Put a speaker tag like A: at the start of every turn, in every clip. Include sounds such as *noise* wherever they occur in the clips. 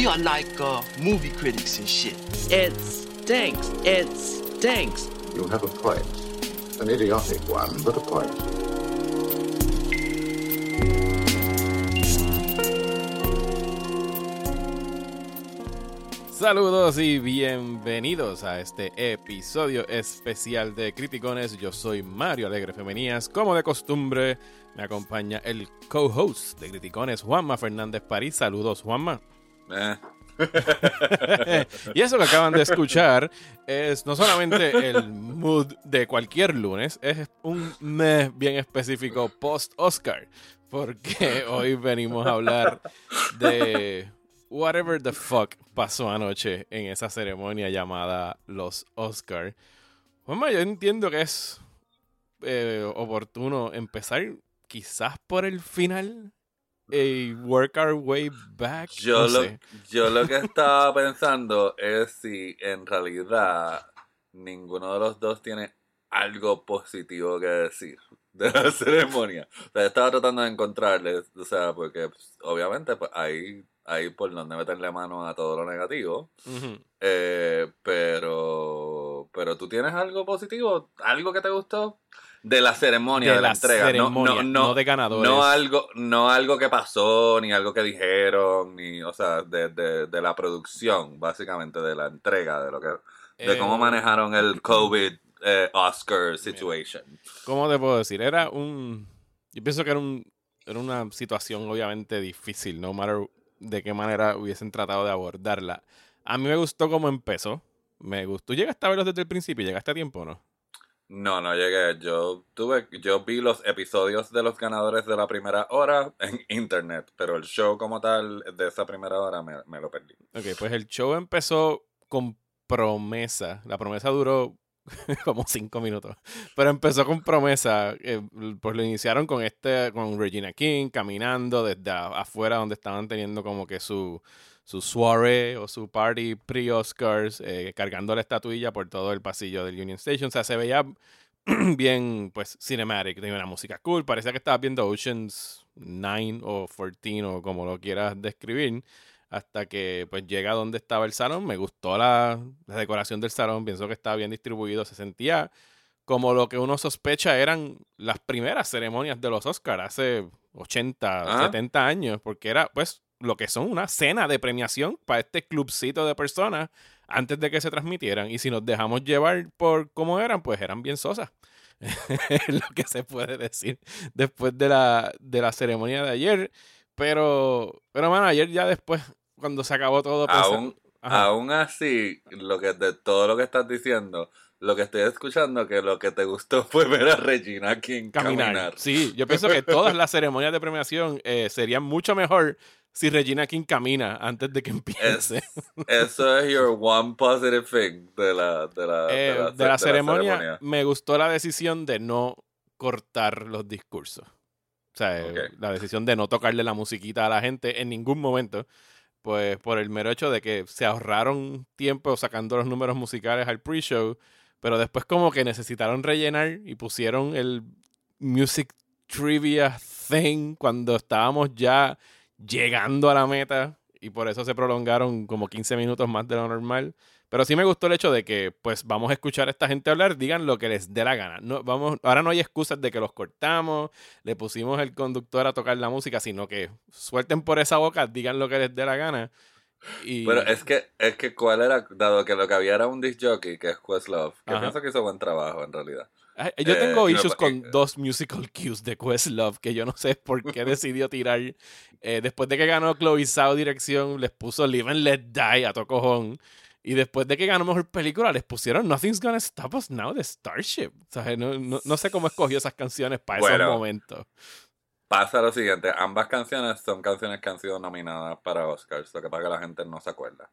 A: We are like uh, movie critics and shit.
B: It stinks. It stinks.
C: You have a point. An idiotic one, but a point.
D: Saludos y bienvenidos a este episodio especial de Criticones. Yo soy Mario Alegre Femenías. Como de costumbre, me acompaña el co-host de Criticones, Juanma Fernández París. Saludos, Juanma.
E: Eh, *laughs*
D: y eso que acaban de escuchar es no solamente el mood de cualquier lunes, es un mes bien específico post-Oscar. Porque *laughs* hoy venimos a hablar de whatever the fuck pasó anoche en esa ceremonia llamada los Oscar. Juanma, yo entiendo que es eh, oportuno empezar quizás por el final y work our way back.
E: yo,
D: no
E: lo,
D: sé.
E: yo lo que *laughs* estaba pensando es si en realidad ninguno de los dos tiene algo positivo que decir *laughs* de la ceremonia. O sea, estaba tratando de encontrarles, o sea, porque pues, obviamente pues, hay, hay por donde meterle mano a todo lo negativo. Eh, pero, pero tú tienes algo positivo, algo que te gustó de la ceremonia,
D: De
E: de, la,
D: la
E: entrega, No-
D: ceremonia,
E: no, no,
D: no de ganadores.
E: No algo, no algo que pasó, ni algo que dijeron, ni, o sea, de, de, de la producción, básicamente, de la entrega, de lo que, de cómo
D: Eh,
E: manejaron el COVID eh, Oscar situation.
D: ¿Cómo te puedo decir? Era un. Yo pienso que era un. Era una situación obviamente difícil, no matter de qué manera hubiesen tratado de abordarla. A mí me gustó cómo empezó. Me gustó. ¿Llegaste a verlos desde el principio? ¿Llegaste a tiempo o no?
E: No, no llegué. Yo tuve, yo vi los episodios de los ganadores de la primera hora en *laughs* internet, pero el show como tal de esa primera hora me, lo perdí.
D: Ok, pues el show empezó con promesa. La promesa duró *laughs* como cinco minutos. Pero empezó con promesa. eh, pues lo iniciaron con este, con Regina King caminando desde afuera donde estaban teniendo como que su, su soirée o su party pre-Oscars, eh, cargando la estatuilla por todo el pasillo del Union Station. O sea, se veía *clears throat* bien, pues, cinematic. Tenía una música cool. Parecía que estabas viendo Oceans 9 o 14 o como lo quieras describir hasta que pues llega donde estaba el salón. Me gustó la, la decoración del salón, pienso que estaba bien distribuido, se sentía como lo que uno sospecha eran las primeras ceremonias de los Oscars hace 80,
E: Ah.
D: 70 años, porque era pues lo que son una cena de premiación para este clubcito de personas antes de que se transmitieran. Y si nos dejamos llevar por cómo eran, pues eran bien sosas. *laughs* es lo que se puede decir después de la, de la ceremonia de ayer. Pero, pero mano, ayer ya después, cuando se acabó todo, pensé-
E: Aún, aún así, lo que de todo lo que estás diciendo, lo que estoy escuchando que lo que te gustó *laughs* fue ver a Regina King
D: caminar.
E: caminar.
D: Sí, yo pienso que todas las ceremonias de premiación eh, serían mucho mejor si Regina King camina antes de que *laughs* empiece.
E: Es- eso es your one positive thing de la, de la,
D: Eh,
E: de la,
D: de la
E: ce-
D: ceremonia,
E: ceremonia.
D: me gustó la decisión de no cortar los discursos. O sea, eh, la decisión de no tocarle la musiquita a la gente en ningún momento. Pues por el mero hecho de que se ahorraron tiempo sacando los números musicales al pre-show, pero después como que necesitaron rellenar y pusieron el music trivia thing cuando estábamos ya llegando a la meta y por eso se prolongaron como 15 minutos más de lo normal. Pero sí me gustó el hecho de que, pues, vamos a escuchar a esta gente hablar, digan lo que les dé la gana. No, vamos, ahora no hay excusas de que los cortamos, le pusimos el conductor a tocar la música, sino que suelten por esa boca, digan lo que les dé la gana. Y,
E: Pero es que, es que cuál era, dado que lo que había era un disc jockey, que es Questlove, que
D: Ajá.
E: pienso que hizo buen trabajo en realidad.
D: Ay, Yo
E: eh,
D: tengo issues con
E: eh,
D: dos musical cues de Questlove que yo no sé *laughs* por qué decidió tirar. Eh, después de que ganó Chloe Zhao dirección, les puso Live and Let Die a Tocojón. Y después de que ganó mejor película, les pusieron Nothing's Gonna Stop Us Now de Starship. O sea, no, no- no sé cómo escogió esas canciones para esos
E: Bueno.
D: momentos.
E: Pasa lo siguiente, ambas canciones son canciones que han sido nominadas para Oscars, lo que pasa que la gente no se acuerda.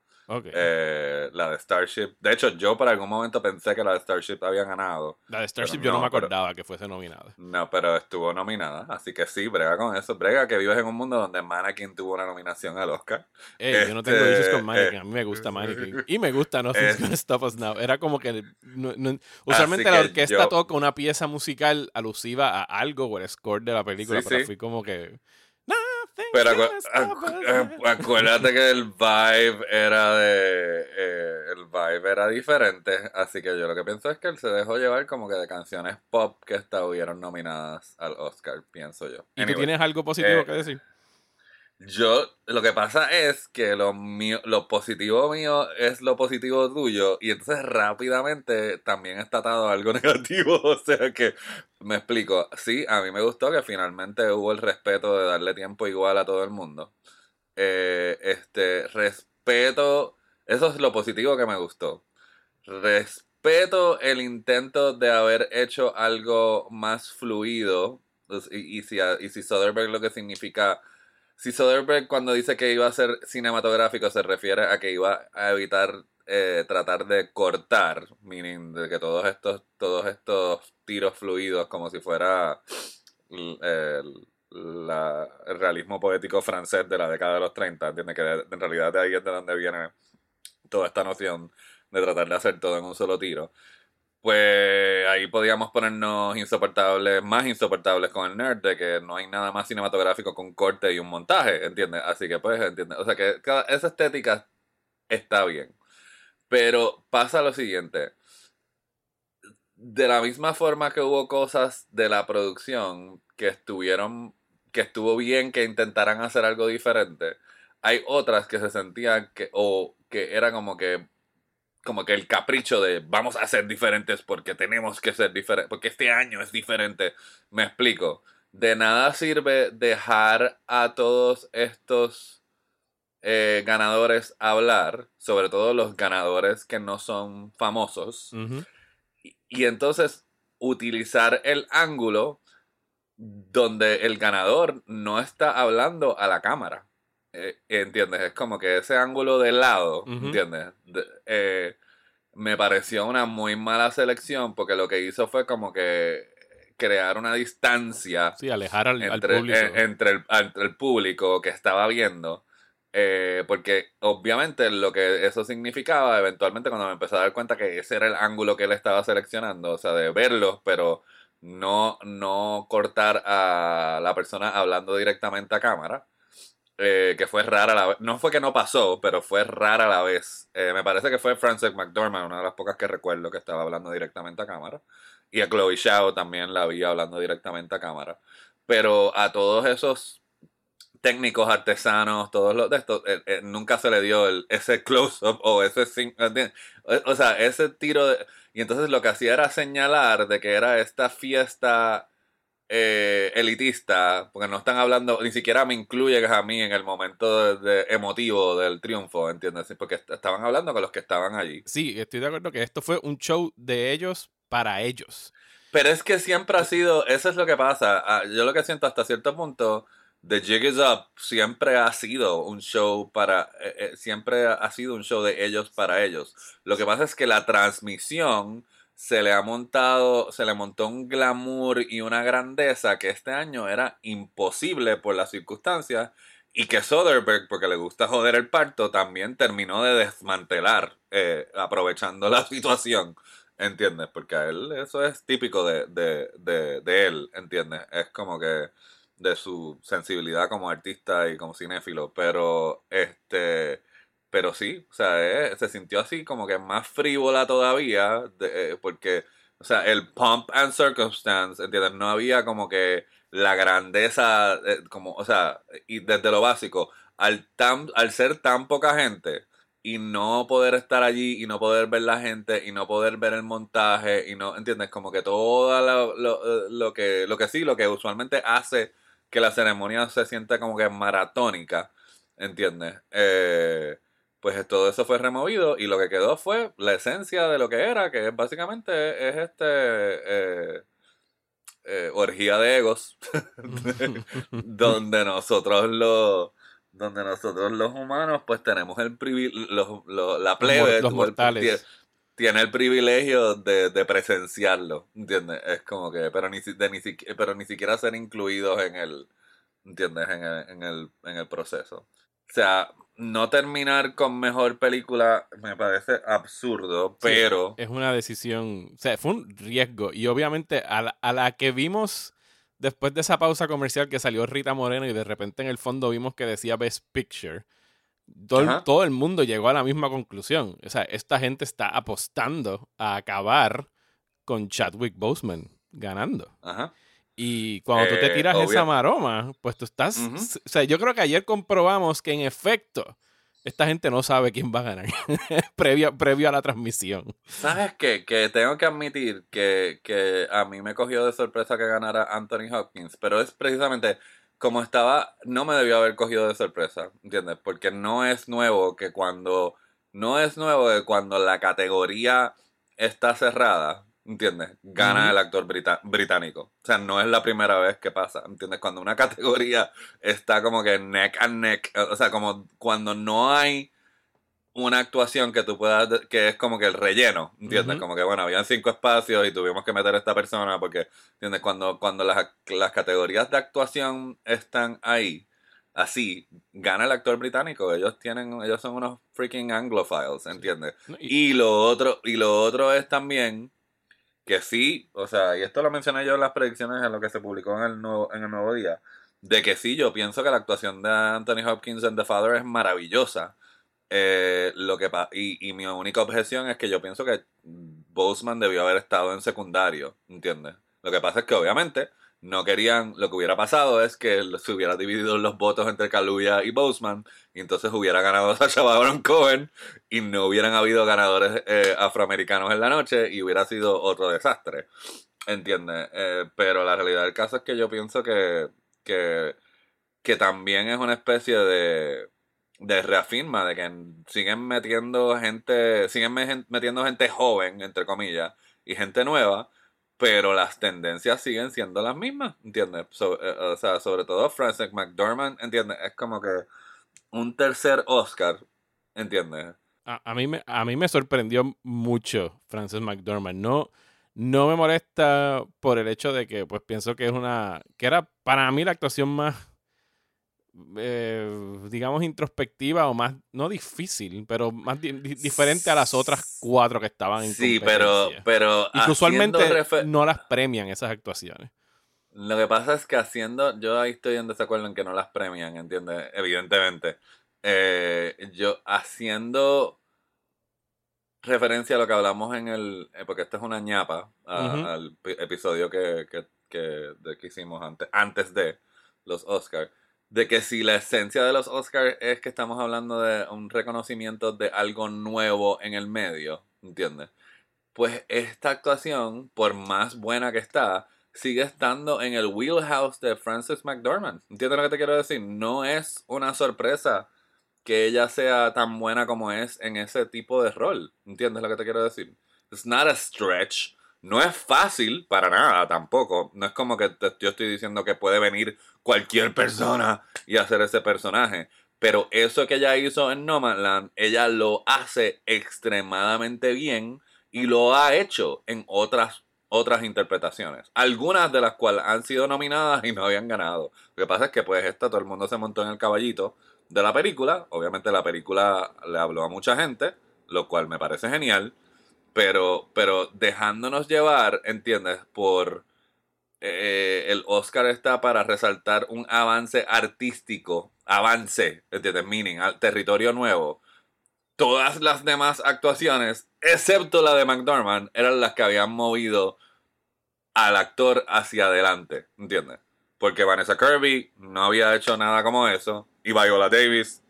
E: Eh, la de Starship, de hecho yo por algún momento pensé que la de Starship había ganado,
D: la de Starship yo no
E: no,
D: me
E: pero-
D: acordaba que fuese nominada.
E: no, pero estuvo nominada, así que sí, brega con eso, brega que vives en un mundo donde Mannequin tuvo una nominación al Oscar.
D: Ey, yo no tengo
E: Este,
D: issues con Mannequin,
E: eh,
D: a mí me gusta *laughs* Mannequin. Y me gusta Gonna Stop Us Now. Era como que. no- no- usualmente la
E: que
D: orquesta
E: yo-
D: toca una pieza musical alusiva a algo o el score de la película,
E: Sí,
D: pero
E: sí.
D: Fui como que.
E: Pero acu- acu- acu- acuérdate que el vibe era de. eh, el vibe era diferente. Así que yo lo que pienso es que él se dejó llevar como que de canciones pop que estuvieron nominadas al Oscar, pienso yo.
D: ¿Y tú
E: Anyway,
D: tienes algo positivo
E: eh,
D: que decir?
E: Yo, lo que pasa es que lo mío, lo positivo mío es lo positivo tuyo, y entonces rápidamente también está atado algo *laughs* negativo. O sea que me explico. Sí, a mí me gustó que finalmente hubo el respeto de darle tiempo igual a todo el mundo. Eh, este, respeto, eso es lo positivo que me gustó. Respeto el intento de haber hecho algo más fluido. Pues, Y, y si, y si Soderbergh lo que significa si Soderbergh cuando dice que iba a ser cinematográfico se refiere a que iba a evitar eh, tratar de cortar, meaning de que todos estos, todos estos tiros fluidos como si fuera el, el realismo poético francés de la década de los 30, ¿entiendes? Que de- en realidad de ahí es de donde viene toda esta noción de tratar de hacer todo en un solo tiro. Pues ahí podíamos ponernos insoportables, más insoportables con el nerd, de que no hay nada más cinematográfico con corte y un montaje, ¿entiendes? Así que pues, ¿entiendes? O sea que esa estética está bien. Pero pasa lo siguiente. De la misma forma que hubo cosas de la producción que estuvieron, que estuvo bien que intentaran hacer algo diferente, hay otras que se sentían que, o que era como que como que el capricho de vamos a ser diferentes porque tenemos que ser diferentes, porque este año es diferente. Me explico. De nada sirve dejar a todos estos eh, ganadores hablar, sobre todo los ganadores que no son famosos, y entonces utilizar el ángulo donde el ganador no está hablando a la cámara. Eh, ¿Entiendes? Es como que ese ángulo de lado. ¿entiendes? De- eh, me pareció una muy mala selección porque lo que hizo fue como que crear una distancia
D: Sí, alejar al, al
E: entre,
D: público.
E: en- entre, el, entre el público que estaba viendo. eh, porque obviamente lo que eso significaba, eventualmente cuando me empecé a dar cuenta que ese era el ángulo que él estaba seleccionando, o sea, de verlos, pero no, no cortar a la persona hablando directamente a cámara, eh, que fue rara la vez. No fue que no pasó, pero fue rara la vez. Eh, me parece que fue Frances McDormand, una de las pocas que recuerdo que estaba hablando directamente a cámara. Y a Chloe Zhao también la vi hablando directamente a cámara. Pero a todos esos técnicos, artesanos, todos los de estos, eh, nunca se le dio el, ese close-up o ese... o sea, ese tiro de... Y entonces lo que hacía era señalar de que era esta fiesta eh, elitista, porque no están hablando, ni siquiera me incluyen a mí en el momento de, de emotivo del triunfo, ¿entiendes? Porque est- estaban hablando con los que estaban allí.
D: Sí, estoy de acuerdo que esto fue un show de ellos para ellos.
E: Pero es que siempre ha sido, eso es lo que pasa. Ah, Yo lo que siento hasta cierto punto, The Jig is Up siempre ha sido un show para, eh, eh, siempre ha sido un show de ellos para ellos. Lo que pasa es que la transmisión se le ha montado, se le montó un glamour y una grandeza que este año era imposible por las circunstancias y que Soderbergh, porque le gusta joder el parto, también terminó de desmantelar, eh, aprovechando la *laughs* situación. ¿Entiendes? Porque a él eso es típico de, de, de, de él, ¿entiendes? Es como que de su sensibilidad como artista y como cinéfilo, pero este, pero sí, o sea, eh, se sintió así como que más frívola todavía, de- eh, porque, o sea, el pump and circumstance, ¿entiendes? No había como que la grandeza, eh, como, o sea, y desde lo básico, al, tan, al ser tan poca gente, y no poder estar allí y no poder ver la gente y no poder ver el montaje y no, ¿entiendes? Como que todo lo, lo, lo que, lo que sí, lo que usualmente hace que la ceremonia se sienta como que maratónica, ¿entiendes? Eh, pues todo eso fue removido y lo que quedó fue la esencia de lo que era, que es básicamente es este eh, eh, orgía de egos, *laughs* *laughs* donde nosotros los donde nosotros los humanos pues tenemos el privilegio, la plebe,
D: los mortales.
E: tie- tiene el privilegio de, de presenciarlo, ¿entiendes? Es como que, pero ni, si- de ni, pero ni siquiera ser incluidos en el, ¿entiendes? En el, en el, en el proceso. O sea, no terminar con mejor película me parece absurdo, pero...
D: Es una decisión, o sea, fue un riesgo. Y obviamente a la, a la que vimos después de esa pausa comercial que salió Rita Moreno y de repente en el fondo vimos que decía Best Picture, todo, todo el mundo llegó a la misma conclusión. O sea, esta gente está apostando a acabar con Chadwick Boseman ganando.
E: Ajá.
D: Y cuando tú te
E: Eh,
D: tiras esa maroma, pues tú estás... O sea, yo creo que ayer comprobamos que en efecto esta gente no sabe quién va a ganar *laughs* previo, previo a la transmisión.
E: ¿Sabes qué? Que tengo que admitir que, que a mí me cogió de sorpresa que ganara Anthony Hopkins, pero es precisamente como estaba, no me debió haber cogido de sorpresa, ¿entiendes? Porque no es nuevo que cuando, no es nuevo que cuando la categoría está cerrada, ¿entiendes? Gana el actor británico. O sea, no es la primera vez que pasa, ¿entiendes? Cuando una *laughs* categoría está como que neck and neck, o sea, como cuando no hay una actuación que tú puedas, que es como que el relleno, ¿entiendes? Como que, bueno, habían cinco espacios y tuvimos que meter a esta persona porque, ¿entiendes? Cuando, cuando las, las categorías de actuación están ahí, así, gana el actor británico. Ellos tienen, ellos son unos freaking anglophiles, ¿entiendes?
D: ¿no? Y-
E: Y lo otro, y lo otro es también que sí, o sea, y esto lo mencioné yo en las predicciones en lo que se publicó en el nuevo, en el nuevo día, de que sí, yo pienso que la actuación de Anthony Hopkins en The Father es maravillosa. Eh, lo que y, y mi única objeción es que yo pienso que Boseman debió haber estado en secundario, ¿entiendes? Lo que pasa es que obviamente no querían, lo que hubiera pasado es que se hubiera dividido los votos entre Kaluuya y Boseman y entonces hubiera ganado *laughs* Sacha Baron Cohen y no hubieran habido ganadores eh, afroamericanos en la noche y hubiera sido otro desastre, ¿entiendes? Eh, pero la realidad del caso es que yo pienso que, que, que también es una especie de de reafirma de que siguen metiendo gente, siguen me- metiendo gente joven, entre comillas, y gente nueva, pero las tendencias siguen siendo las mismas, ¿entiendes? So- eh, o sea, sobre todo Frances McDormand, ¿entiendes? Es como que un tercer Oscar, ¿entiendes?
D: A, a mí me, a mí me sorprendió mucho Frances McDormand. No, no me molesta por el hecho de que, pues, pienso que es una. que era para mí la actuación más. Eh, digamos, introspectiva o más. no difícil, pero más di- di- diferente a las otras cuatro que estaban en
E: Sí, pero, pero
D: Y que usualmente no las premian esas actuaciones.
E: Lo que pasa es que haciendo, yo ahí estoy en desacuerdo en que no las premian, ¿entiendes? Evidentemente. Eh, yo haciendo referencia a lo que hablamos en el, eh, porque esta es una ñapa a- al pi- episodio que, que, que, de- que hicimos antes, antes de los Oscars, de que si la esencia de los Oscars es que estamos hablando de un reconocimiento de algo nuevo en el medio, ¿entiendes? Pues esta actuación, por más buena que está, sigue estando en el wheelhouse de Frances McDormand. ¿Entiendes lo que te quiero decir? No es una sorpresa que ella sea tan buena como es en ese tipo de rol. ¿Entiendes lo que te quiero decir? It's not a stretch. No es fácil para nada tampoco. No es como que te- yo estoy diciendo que puede venir cualquier persona y hacer ese personaje. Pero eso que ella hizo en Nomadland, ella lo hace extremadamente bien y lo ha hecho en otras otras interpretaciones. Algunas de las cuales han sido nominadas y no habían ganado. Lo que pasa es que pues esta todo el mundo se montó en el caballito de la película. Obviamente la película le habló a mucha gente, lo cual me parece genial. Pero, pero dejándonos llevar, ¿entiendes? Por eh, el Oscar está para resaltar un avance artístico, avance, ¿entiendes? Meaning, al territorio nuevo. Todas las demás actuaciones, excepto la de McDormand, eran las que habían movido al actor hacia adelante, ¿entiendes? Porque Vanessa Kirby no había hecho nada como eso, y Viola Davis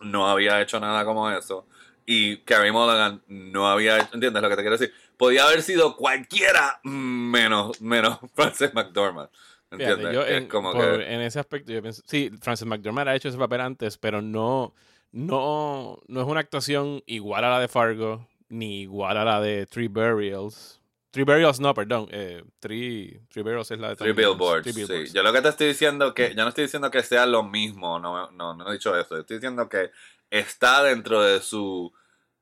E: no había hecho nada como eso, y Carey Mulligan no había hecho, ¿entiendes lo que te quiero decir? Podía haber sido cualquiera menos, menos *laughs* Frances McDormand,
D: Fíjate,
E: ¿entiendes?
D: yo en,
E: como
D: por-
E: que...
D: en ese aspecto yo pienso, sí, Frances McDormand ha hecho ese papel antes, pero no, no, no es una actuación igual a la de Fargo, ni igual a la de Three Burials. Three Burials no, perdón, eh, Three, Three Burials es la de
E: Three billboards,
D: Three
E: sí.
D: Billboards.
E: Yo lo que te estoy diciendo que, yo no estoy diciendo que sea lo mismo, no, no, no he dicho eso. Estoy diciendo que está dentro de su,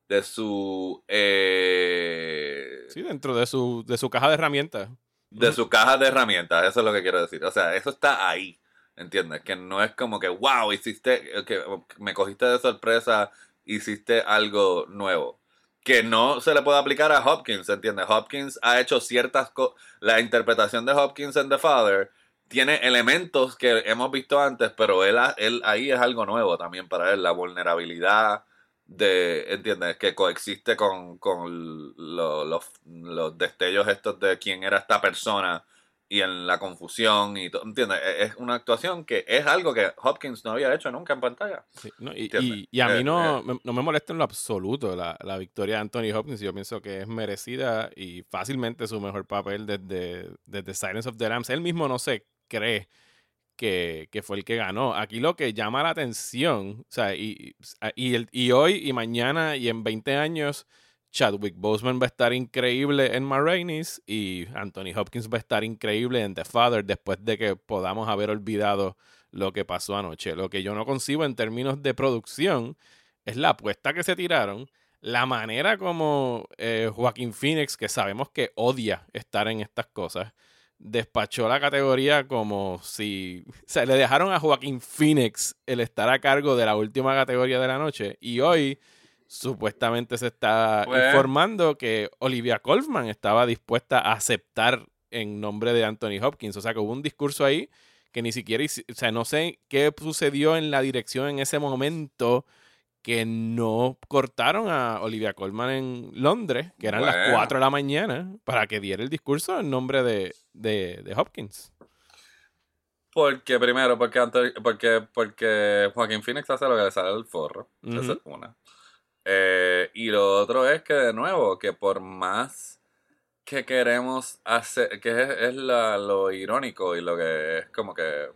E: de su, eh,
D: Sí, dentro de su, de su caja de herramientas.
E: de su caja de herramientas, eso es lo que quiero decir. O sea, eso está ahí, ¿entiendes? Que no es como que, wow, hiciste, que me cogiste de sorpresa, hiciste algo nuevo. Que no se le puede aplicar a Hopkins, ¿entiendes? Hopkins ha hecho ciertas cosas, la interpretación de Hopkins en The Father tiene elementos que hemos visto antes, pero él, él ahí es algo nuevo también para él, la vulnerabilidad de, ¿entiendes? Que coexiste con, con lo- los, los destellos estos de quién era esta persona y en la confusión y todo, ¿entiendes? E- Es una actuación que es algo que Hopkins no había hecho nunca en pantalla.
D: Sí, no, y, y- y a mí
E: Eh,
D: no,
E: eh.
D: me, no me molesta en lo absoluto la, la victoria de Anthony Hopkins. Yo pienso que es merecida y fácilmente su mejor papel desde, desde Silence of the Lambs. Él mismo no se cree que, que fue el que ganó. Aquí lo que llama la atención, o sea, y, y, el- y hoy y mañana y en 20 años, Chadwick Boseman va a estar increíble en Ma Rainey's y Anthony Hopkins va a estar increíble en The Father después de que podamos haber olvidado lo que pasó anoche. Lo que yo no concibo en términos de producción es la apuesta que se tiraron, la manera como eh, Joaquín Phoenix, que sabemos que odia estar en estas cosas, despachó la categoría como si o sea, le dejaron a Joaquín Phoenix el estar a cargo de la última categoría de la noche y hoy supuestamente se está
E: Pues-
D: informando que Olivia Colman estaba dispuesta a aceptar en nombre de Anthony Hopkins, o sea que hubo un discurso ahí que ni siquiera, o sea, no sé qué sucedió en la dirección en ese momento que no cortaron a Olivia Colman en Londres, que eran las
E: Bueno.
D: 4 de la mañana, para que diera el discurso en nombre de, de, de Hopkins.
E: Porque primero, porque, Anthony- porque, porque Joaquín Phoenix hace lo que le sale del forro. Esa es una. Eh, y lo otro es que, de nuevo, que por más que queremos hacer, que es, es la- lo irónico y lo que es como que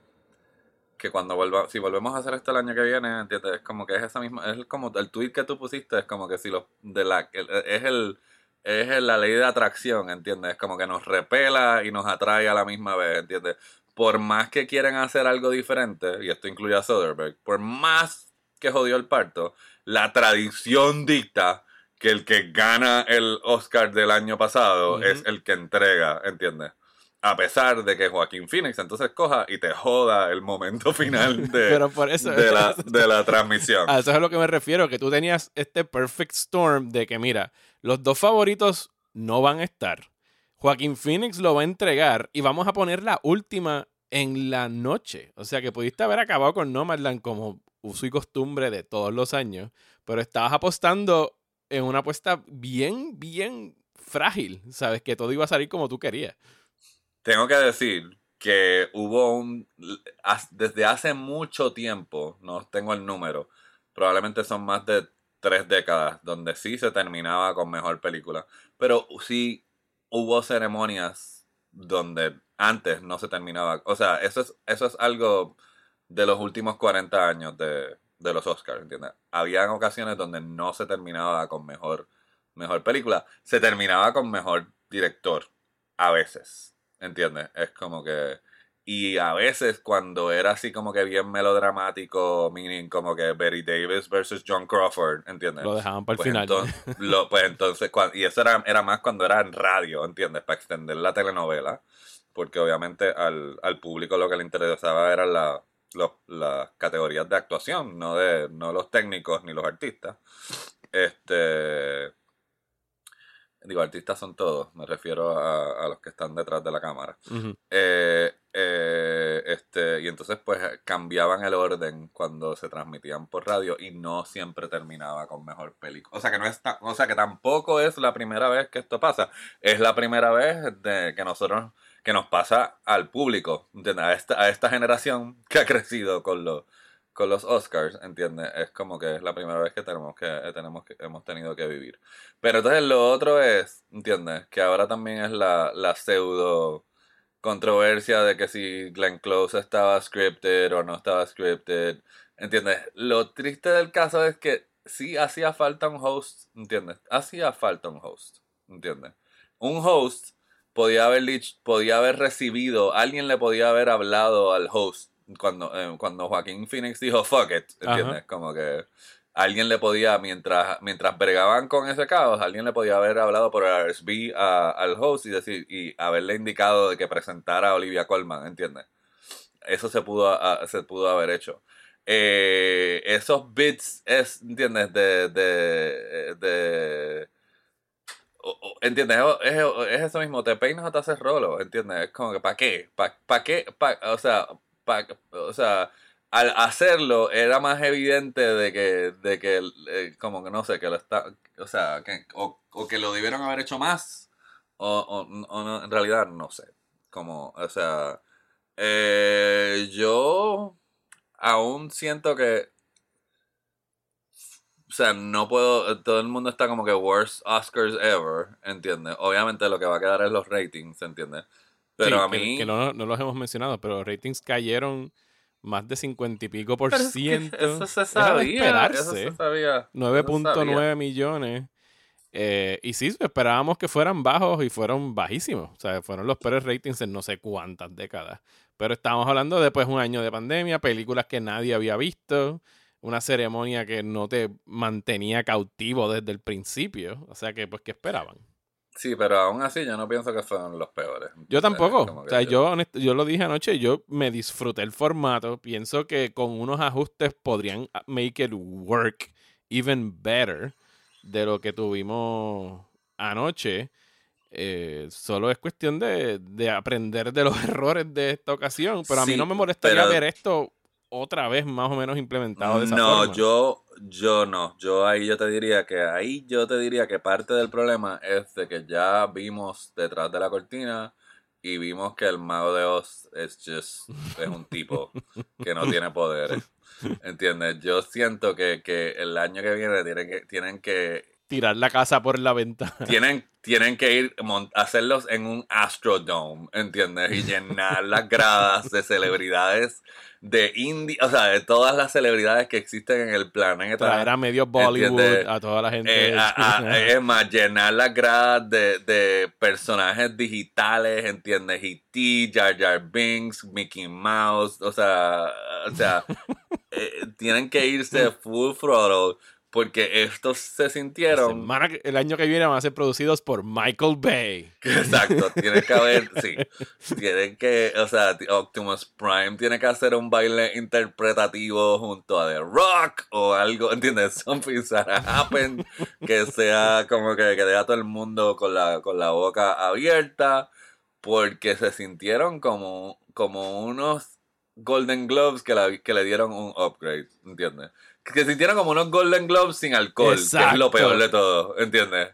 E: que cuando vuelva, si volvemos a hacer esto el año que viene, ¿entiendes? Es como que es esa misma, es como el tweet que tú pusiste, es como que si los de la es el es la ley de atracción, ¿entiendes? Es como que nos repela y nos atrae a la misma vez, ¿entiendes? Por más que quieran hacer algo diferente, y esto incluye a Soderbergh, por más que jodió el parto, la tradición dicta que el que gana el Oscar del año pasado es el que entrega, ¿entiendes? A pesar de que Joaquín Phoenix entonces coja y te joda el momento *laughs* final de,
D: Pero por eso,
E: de, la, *laughs* de la transmisión.
D: a eso es a lo que me refiero, que tú tenías este perfect storm de que, mira, los dos favoritos no van a estar. Joaquín Phoenix lo va a entregar y vamos a poner la última en la noche. O sea que pudiste haber acabado con Nomadland como uso y costumbre de todos los años, pero estabas apostando en una apuesta bien, bien frágil, ¿sabes? Que todo iba a salir como tú querías.
E: Tengo que decir que hubo un. Desde hace mucho tiempo, no tengo el número, probablemente son más de tres décadas, donde sí se terminaba con mejor película. Pero sí hubo ceremonias donde antes no se terminaba. O sea, eso es, eso es algo de los últimos 40 años de, de los Oscars, ¿entiendes? Habían ocasiones donde no se terminaba con mejor, mejor película, se terminaba con mejor director, a veces, ¿entiendes? Es como que... Y a veces cuando era así como que bien melodramático, meaning como que Betty Davis versus John Crawford, ¿entiendes?
D: Lo dejaban para el
E: Pues
D: final.
E: lo- pues entonces, y eso era, era más cuando era en radio, ¿entiendes? Para extender la telenovela, porque obviamente al, al público lo que le interesaba eran la- los- las categorías de actuación, no, de, no los técnicos ni los artistas. Este. Digo, artistas son todos, me refiero a, a los que están detrás de la cámara. Eh, eh, este, y entonces pues cambiaban el orden cuando se transmitían por radio y no siempre terminaba con mejor película. O sea que no es o sea que tampoco es la primera vez que esto pasa. Es la primera vez de que nosotros que nos pasa al público. A esta, a esta generación que ha crecido con los con los Oscars, ¿entiendes? Es como que es la primera vez que tenemos que tenemos que hemos tenido que vivir. Pero entonces lo otro es, ¿entiendes? Que ahora también es la, la pseudo controversia de que si Glenn Close estaba scripted o no estaba scripted. ¿Entiendes? Lo triste del caso es que sí hacía falta un host, ¿entiendes? Hacía falta un host, ¿entiendes? Un host podía haber podía haber recibido, alguien le podía haber hablado al host cuando, eh, cuando Joaquín Phoenix dijo fuck it, ¿entiendes?
D: Ajá.
E: Como que alguien le podía, mientras, mientras bregaban con ese caos, alguien le podía haber hablado por RSB a- al host y decir, y haberle indicado de que presentara a Olivia Colman, ¿entiendes? Eso se pudo, a- se pudo haber hecho. Eh, esos bits, es, ¿entiendes? De, de, de ¿entiendes? Es, es, es eso mismo, te peinas o te haces rolo, ¿entiendes? Es como que, ¿para qué? ¿Para qué? Pa- o sea, pa- o sea, al hacerlo era más evidente de que, de que eh, como que no sé, que lo está, o sea, que, o, que lo debieron haber hecho más, o, o, o no, en realidad no sé, como, o sea, eh, yo aún siento que o sea, no puedo. Todo el mundo está como que worst Oscars ever, ¿entiendes? Obviamente lo que va a quedar es los ratings, ¿entiendes? Pero
D: Sí,
E: a
D: que-
E: mí.
D: Que, no, no los hemos mencionado, pero los ratings cayeron más de 50 y pico por *laughs*
E: Pero es que
D: ciento.
E: eso se sabía.
D: esperarse.
E: Eso se sabía. eso se
D: 9.9
E: sabía.
D: millones. Eh, y sí, esperábamos que fueran bajos y fueron bajísimos. O sea, fueron los peores ratings en no sé cuántas décadas. Pero estábamos hablando de pues un año de pandemia, películas que nadie había visto, una ceremonia que no te mantenía cautivo desde el principio. O sea que pues, ¿qué esperaban?
E: Sí, pero aún así yo no pienso que fueron los peores.
D: Yo tampoco. O sea, yo, honest- yo lo dije anoche, yo me disfruté el formato. Pienso que con unos ajustes podrían ah, make it work even better de lo que tuvimos anoche. Eh, solo es cuestión de, de aprender de los *laughs* errores de esta ocasión. Pero a mí
E: Sí,
D: no me molestaría
E: pero-
D: ver esto otra vez más o menos implementado de esa
E: no,
D: forma.
E: yo, yo no. Yo ahí yo te diría que ahí yo te diría que parte del problema es de que ya vimos detrás de la cortina y vimos que el mago de Oz es just es un tipo que no tiene poderes. *laughs* ¿Entiendes? Yo siento que, que el año que viene tienen que, tienen que
D: Tirar la casa por la ventana. *laughs*
E: tienen, tienen que ir hacerlos en un Astrodome, ¿entiendes? Y llenar las gradas de celebridades de indie, o sea, de todas las celebridades que existen en el planeta.
D: Traer a medio Bollywood,
E: ¿Entiendes?
D: a toda la gente.
E: Eh, a- a- *laughs* es más, llenar las gradas de, de personajes digitales, ¿entiendes? E.T., Jar Jar Binks, Mickey Mouse, o sea, o sea, *laughs* eh, tienen que irse full throttle porque estos se
D: La
E: sintieron
D: semana que- el año que viene van a ser producidos por Michael Bay. *laughs*
E: Exacto, tiene que haber, sí, tienen que, o sea, Optimus Prime tiene que hacer un baile interpretativo junto a The Rock o algo, ¿entiendes? *laughs* Something's gonna happen, que sea como que, que deja a todo el mundo con la, con la boca abierta, porque se sintieron como, como unos Golden Globes que, la- que le dieron un upgrade, ¿entiendes? Que sintieron como unos Golden Globes sin alcohol, que es lo peor de todo, ¿entiendes?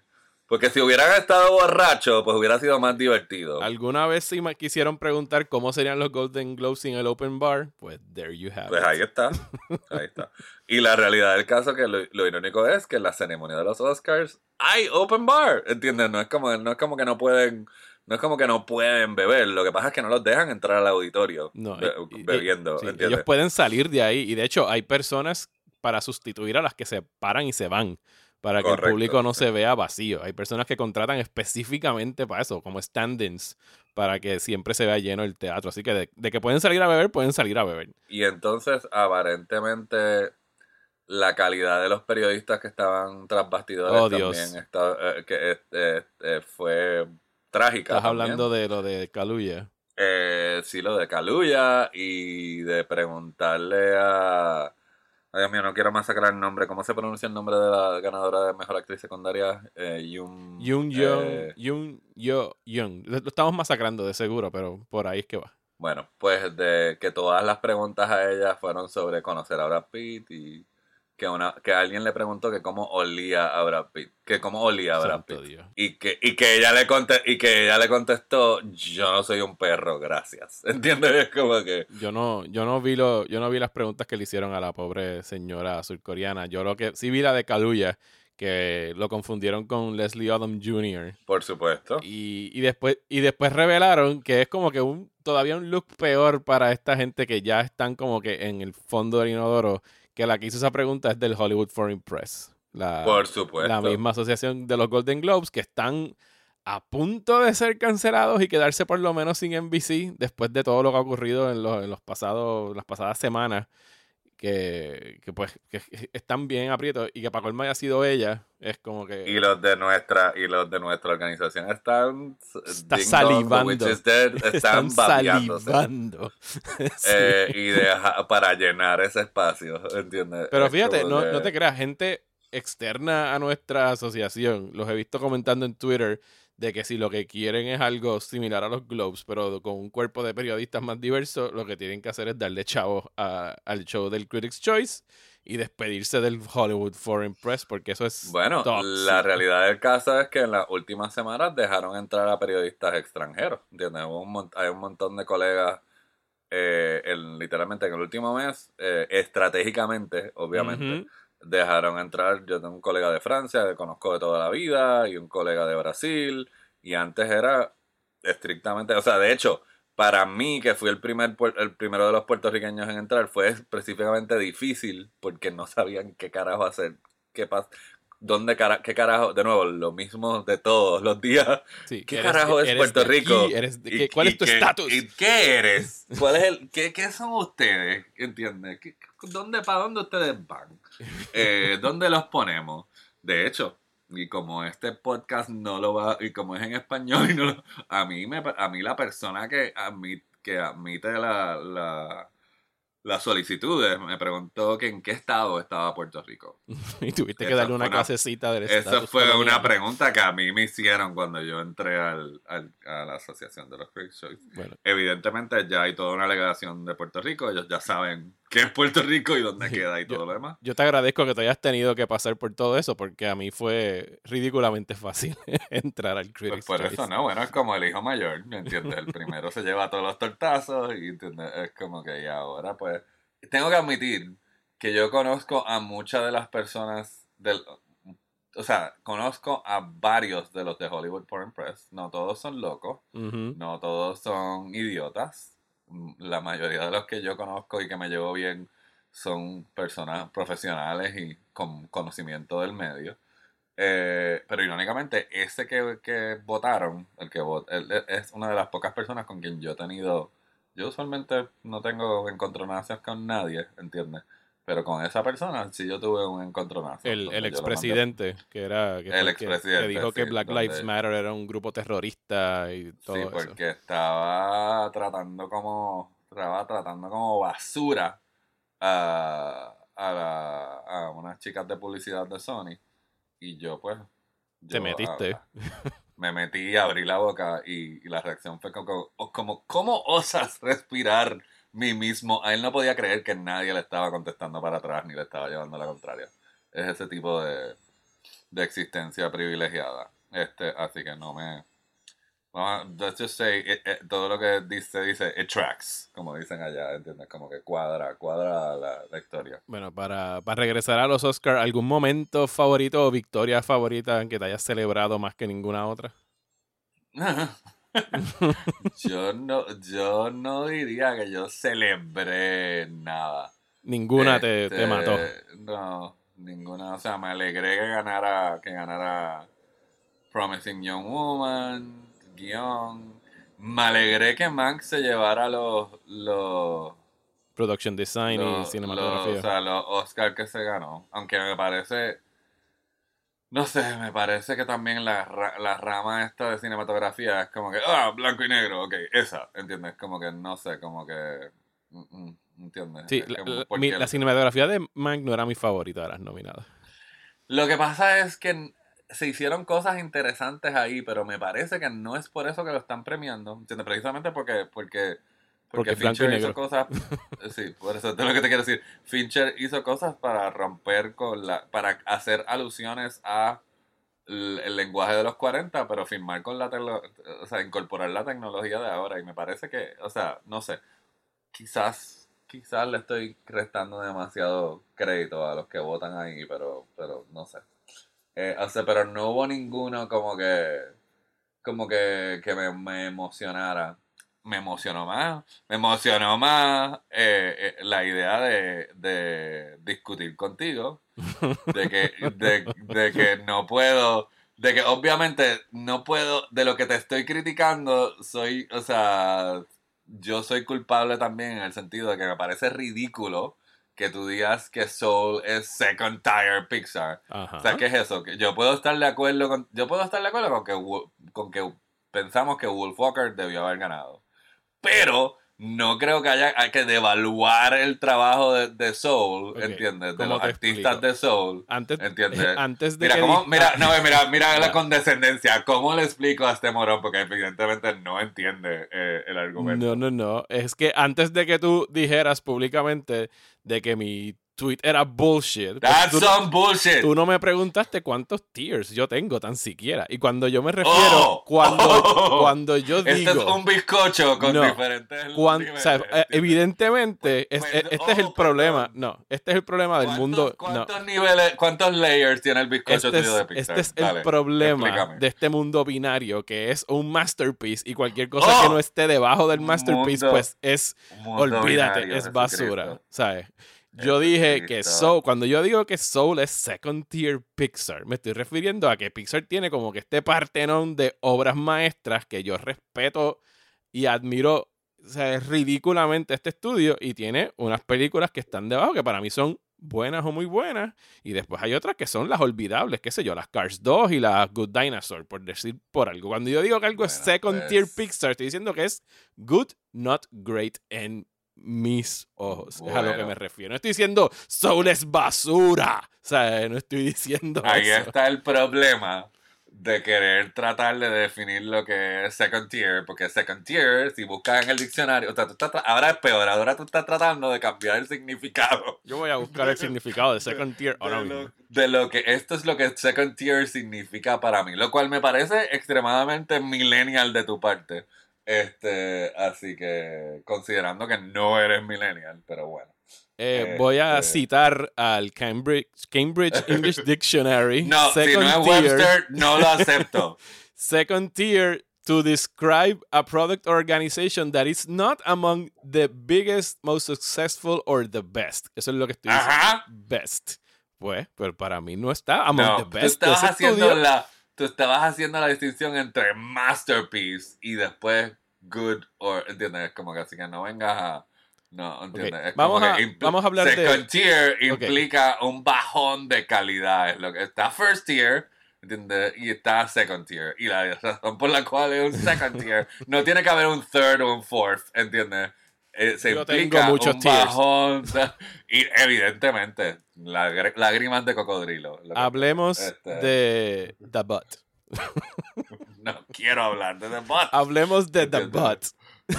E: Porque si hubieran estado borrachos, pues hubiera sido más divertido.
D: ¿Alguna vez si me quisieron preguntar cómo serían los Golden Globes sin el Open Bar? Pues there you have
E: Pues
D: it.
E: ahí está. *laughs* Ahí está. Y la realidad del caso que lo, lo irónico es que en la ceremonia de los Oscars hay open bar, ¿entiendes? No es como, no es como que no pueden, no es como que no pueden beber. Lo que pasa es que no los dejan entrar al auditorio
D: No,
E: be-
D: y- y-
E: bebiendo,
D: ellos pueden salir de ahí. Y de hecho, hay personas para sustituir a las que se paran y se van. Para que el público no se vea vacío. Hay personas que contratan específicamente para eso, como stand-ins, para que siempre se vea lleno el teatro. Así que de, de que pueden salir a beber, pueden salir a beber.
E: Y entonces, aparentemente, la calidad de los periodistas que estaban tras bastidores
D: Oh,
E: también está, eh, que, eh, eh, fue trágica.
D: Estás
E: también.
D: hablando de lo de Kaluuya.
E: Eh, sí, lo de Kaluuya y de preguntarle a... Ay, Dios mío, no quiero masacrar el nombre. ¿Cómo se pronuncia el nombre de la ganadora de Mejor Actriz Secundaria? Eh, Yoon...
D: Yoon
E: eh,
D: Yoon Yo Young. Lo lo estamos masacrando de seguro, pero por ahí es que va.
E: bueno, pues de que todas las preguntas a ella fueron sobre conocer a Brad Pitt y que, una, que alguien le preguntó que cómo olía a Brad Pitt. Que cómo olía a Brad
D: Santo
E: Pitt.
D: Dios.
E: Y que, y que ella le conte- y que ella le contestó, yo no soy un perro, gracias. *laughs* ¿Entiendes? Es como que...
D: Yo no, yo no vi lo, yo no vi las preguntas que le hicieron a la pobre señora surcoreana. Yo lo que sí vi la de Kaluuya, que lo confundieron con Leslie Odom Jr.
E: Por supuesto.
D: Y, y después, y después revelaron que es como que un, todavía un look peor para esta gente que ya están como que en el fondo del inodoro, que la que hizo esa pregunta es del Hollywood Foreign Press. La,
E: Por supuesto.
D: la misma asociación de los Golden Globes que están a punto de ser cancelados y quedarse por lo menos sin NBC después de todo lo que ha ocurrido en los, en los pasados, las pasadas semanas. Que, que pues que están bien aprietos y que para colmo haya sido ella, es como que.
E: Y los de nuestra y los de nuestra organización están
D: Está salivando.
E: Dead, *laughs* están,
D: están salivando. *laughs* Sí.
E: Eh, y deja, para llenar ese espacio, ¿entiendes?
D: Pero
E: Es
D: fíjate, no, no te creas, gente externa a nuestra asociación. Los he visto comentando en Twitter de que si lo que quieren es algo similar a los Globes, pero con un cuerpo de periodistas más diverso, lo que tienen que hacer es darle chavo a- al show del Critics' Choice y despedirse del Hollywood Foreign Press, porque eso es
E: Bueno, la realidad del caso es que en las últimas semanas dejaron entrar a periodistas extranjeros. ¿entiendes? Un hay un montón de colegas, eh, en- literalmente en el último mes, eh, estratégicamente, obviamente. Dejaron entrar. Yo tengo un colega de Francia que conozco de toda la vida y un colega de Brasil. Y antes era estrictamente, o sea, de hecho, para mí, que fui el, primer, el primero de los puertorriqueños en entrar, fue específicamente difícil porque no sabían qué carajo hacer, qué. ¿Dónde cara qué carajo? De nuevo, lo mismo de todos los días.
D: Sí,
E: ¿Qué
D: eres
E: carajo es Puerto
D: aquí,
E: Rico?
D: eres de-
E: ¿Y-
D: ¿qué- ¿Cuál
E: y
D: es tu estatus?
E: ¿Y qué eres? ¿Cuál es el, qué, qué son ustedes? ¿Entiendes? ¿Qué- ¿Dónde, ¿Para dónde ustedes van? Eh, ¿Dónde los ponemos? De hecho, y como este podcast no lo va, y como es en español, y no lo- a, mí me, a mí la persona que, admite, que admite la, la, las solicitudes me preguntó que en qué estado estaba Puerto Rico. *laughs*
D: y tuviste que
E: Esa
D: darle una
E: una-
D: clasecita del
E: Esa fue
D: colonial.
E: una pregunta que a mí me hicieron cuando yo entré al, al- a la Asociación de los Critics' Choice.
D: Bueno,
E: Evidentemente ya hay toda una alegación de Puerto Rico, ellos ya saben qué es Puerto Rico y dónde *laughs*
D: Sí,
E: queda y
D: yo-
E: todo lo demás.
D: yo te agradezco que te hayas tenido que pasar por todo eso, porque a mí fue ridículamente fácil *laughs* entrar al
E: Pues
D: Critics'
E: por
D: Choice.
E: eso, ¿no? Bueno, es como el hijo mayor, ¿me entiendes? El primero se lleva todos los tortazos y ¿entiendes? es como que y ahora pues... Tengo que admitir que yo conozco a muchas de las personas del... O sea, conozco a varios de los de Hollywood Foreign Press. No todos son locos. No todos son idiotas. La mayoría de los que yo conozco y que me llevo bien son personas profesionales y con conocimiento del medio. Eh, pero irónicamente, ese que, que votaron, el que vot- él es una de las pocas personas con quien yo he tenido. Yo usualmente no tengo encontronazos con nadie, ¿entiendes? Pero con esa persona sí yo tuve un encontronazo.
D: El, el expresidente, que era que,
E: El
D: fue que- que
E: expresidente,
D: dijo que
E: sí,
D: Black
E: donde-
D: Lives Matter era un grupo terrorista y todo
E: Sí,
D: eso.
E: porque estaba tratando como estaba tratando como basura a, a, la- a unas chicas de publicidad de Sony y yo pues
D: Te
E: yo,
D: metiste.
E: ah, me metí abrí la boca y, y la reacción fue como, como ¿cómo osas respirar mí mismo? A él no podía creer que nadie le estaba contestando para atrás ni le estaba llevando la contraria. Es ese tipo de, de existencia privilegiada. Este, así que no me A- let's just say, it- it- todo lo que dice, dice, it tracks, como dicen allá, ¿entiendes? Como que cuadra, cuadra la, la historia.
D: Bueno, para, para regresar a los Oscars, ¿algún momento favorito o victoria favorita en que te hayas celebrado más que ninguna otra? *laughs*
E: yo no, yo no diría que yo celebré nada.
D: Ninguna te, te
E: Este,
D: mató.
E: No, ninguna, o sea, me alegré que ganara, que ganara Promising Young Woman, guion. Me alegré que Max se llevara los, los
D: Production design
E: Lo-
D: y cinematografía.
E: lo- o sea, los Oscar que se ganó. Aunque me parece. No sé, me parece que también la, la rama esta de cinematografía es como que. Ah, blanco y negro, ok, esa. ¿Entiendes? Como que no sé, como que. mm, mm, ¿Entiendes?
D: sí, la, mi- la cinematografía de Mank no era mi favorita de las nominadas.
E: Lo que pasa es que se hicieron cosas interesantes ahí, pero me parece que no es por eso que lo están premiando. ¿Entiendes? Precisamente porque. Porque,
D: Porque
E: Fincher hizo cosas. *laughs* Sí, por eso es lo que te quiero decir. Fincher hizo cosas para romper con la. para hacer alusiones a el, el lenguaje de los 40, pero firmar con la o sea, incorporar la tecnología de ahora. Y me parece que, o sea, no sé. Quizás, quizás le estoy restando demasiado crédito a los que votan ahí, pero, pero no sé. Eh, o sea, pero no hubo ninguno como que como que, que me, me emocionara. Me emocionó más. Me emocionó más eh, eh, la idea de, de discutir contigo. De que, de, de que no puedo. De que obviamente no puedo. De lo que te estoy criticando, soy. O sea. Yo soy culpable también en el sentido de que me parece ridículo que tú digas que Soul es second tier Pixar.
D: Ajá.
E: O sea, ¿qué es eso? Que yo puedo estar de acuerdo con, yo puedo estar de acuerdo con que, con que pensamos que Wolf Walker debió haber ganado. Pero no creo que haya hay que devaluar el trabajo de, de Soul, ¿entiendes? De
D: ¿cómo
E: los artistas
D: explico?
E: de Soul.
D: Antes,
E: ¿Entiendes?
D: antes de
E: Mira,
D: que
E: cómo,
D: di-
E: mira,
D: ah,
E: no, mira, mira la condescendencia. ¿Cómo le explico a este morón? Porque evidentemente no entiende eh, el argumento.
D: No, no, no. Es que antes de que tú dijeras públicamente de que mi tweet era bullshit, pues
E: That's
D: tú,
E: some bullshit.
D: tú no me preguntaste cuántos tiers yo tengo tan siquiera. Y cuando yo me refiero,
E: Oh,
D: cuando, *laughs*
E: oh.
D: cuando yo
E: Este
D: digo...
E: es un bizcocho con
D: No.
E: diferentes
D: cuan-
E: niveles,
D: o sea, eh, evidentemente, es-
E: Pues,
D: eh, este es el problema. No, este es el problema del
E: ¿Cuántos-
D: mundo. No.
E: ¿Cuántos niveles, cuántos layers tiene el bizcocho
D: Este es,
E: de Pixar?
D: este es el problema
E: explícame.
D: de este mundo binario, que es un masterpiece y cualquier cosa que
E: ¡Oh!
D: no esté debajo del masterpiece,
E: mundo-
D: pues es, olvídate,
E: binario,
D: es basura. ¿sabes? Yo dije que. Soul, cuando yo digo que Soul es second tier Pixar, me estoy refiriendo a que Pixar tiene como que este partenón de obras maestras que yo respeto y admiro o sea, ridículamente este estudio y tiene unas películas que están debajo que para mí son buenas o muy buenas y después hay otras que son las olvidables, qué sé yo, las Cars 2 y las Good Dinosaur, por decir por algo. Cuando yo digo que algo es second tier
E: pues.
D: Pixar, estoy diciendo que es good, not great en mis ojos. Es a lo que me refiero. No estoy diciendo Soul es basura. O sea, no estoy diciendo
E: Ahí
D: eso.
E: está el problema de querer tratar de definir lo que es second tier, porque second tier, si buscas en el diccionario, o sea, tú estás ahora es peor, ahora tú estás tratando de cambiar el significado
D: Yo voy a buscar el significado de second tier *laughs* ahora
E: de
D: mismo.
E: lo, de lo que esto es lo que second tier significa para mí, lo cual me parece extremadamente millennial de tu parte. Este, así que considerando que no eres millennial, pero bueno.
D: Eh, voy a
E: Este-
D: citar al Cambridge, Cambridge English *laughs* Dictionary.
E: No, si no es
D: tier,
E: Webster, no lo acepto. *laughs*
D: Second tier to describe a product or organization that is not among the biggest, most successful or the best. Eso es lo que estoy diciendo.
E: Ajá.
D: Best. Pues, pero para mí no está among
E: No,
D: the
E: tú
D: best.
E: estabas haciendo
D: estudio-
E: la tú estabas haciendo la distinción entre masterpiece y después good or entiendes como que así que no vengas a no entiendes Es
D: vamos a- vamos a hablar de-
E: second tier implica un bajón de calidad es lo que está first tier ¿entiendes? y está second tier y la razón por la cual es un second tier *laughs* no tiene que haber un third o un fourth ¿entiendes? Eh, se
D: Yo tengo
E: implica
D: muchos
E: un bajón y evidentemente lágrimas de cocodrilo lo que-
D: Hablemos
E: este,
D: de The Butt. *laughs*
E: No quiero hablar de The Bot.
D: Hablemos de The
E: Entiendo.
D: Butt.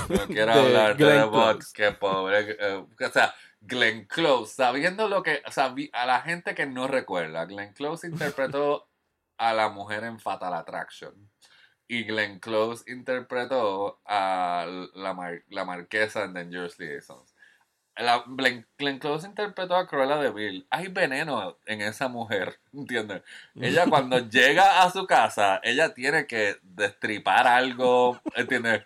E: No quiero *laughs*
D: de
E: hablar de
D: Glenn
E: The Bot.
D: Close.
E: Qué pobre. eh, o sea, Glenn Close, sabiendo lo que. O sea, vi- a la gente que no recuerda, Glenn Close interpretó a la mujer en Fatal Attraction. Y Glenn Close interpretó a la, mar- la marquesa en Dangerous Liaisons. La- Glenn, Glenn Close interpretó a Cruella de Vil. Hay veneno en esa mujer, *laughs* ¿entiendes? Ella cuando *laughs* llega a su casa, ella tiene que destripar algo, ¿entiendes?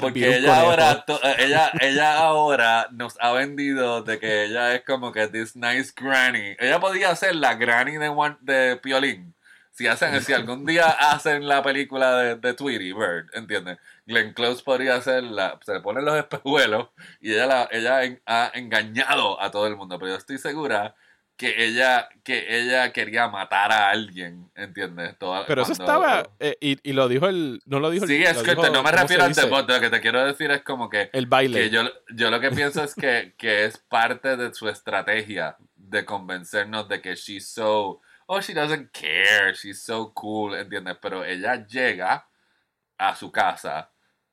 E: Porque ella ahora, to- eh, ella, ella ahora nos ha vendido de que ella es como que this nice granny. Ella podía ser la granny de, One- de Piolín. Si, hacen, si algún día hacen la película de, de Tweety Bird, ¿entiendes? Glenn Close podría ser la... Se le ponen los espejuelos y ella, la, ella en- ha engañado a todo el mundo. Pero yo estoy segura que ella, que ella quería matar a alguien, ¿entiendes? Toda-
D: Pero eso
E: cuando-
D: estaba. eh, y, y lo dijo el. No lo dijo el.
E: Sí, es que
D: dijo-
E: no me
D: ¿cómo se
E: refiero al debut, lo que te quiero decir es como que,
D: El baile.
E: que yo, yo lo que pienso es que, que es parte de su estrategia de convencernos de que she's so, oh, she doesn't care, she's so cool, ¿entiendes? Pero ella llega a su casa,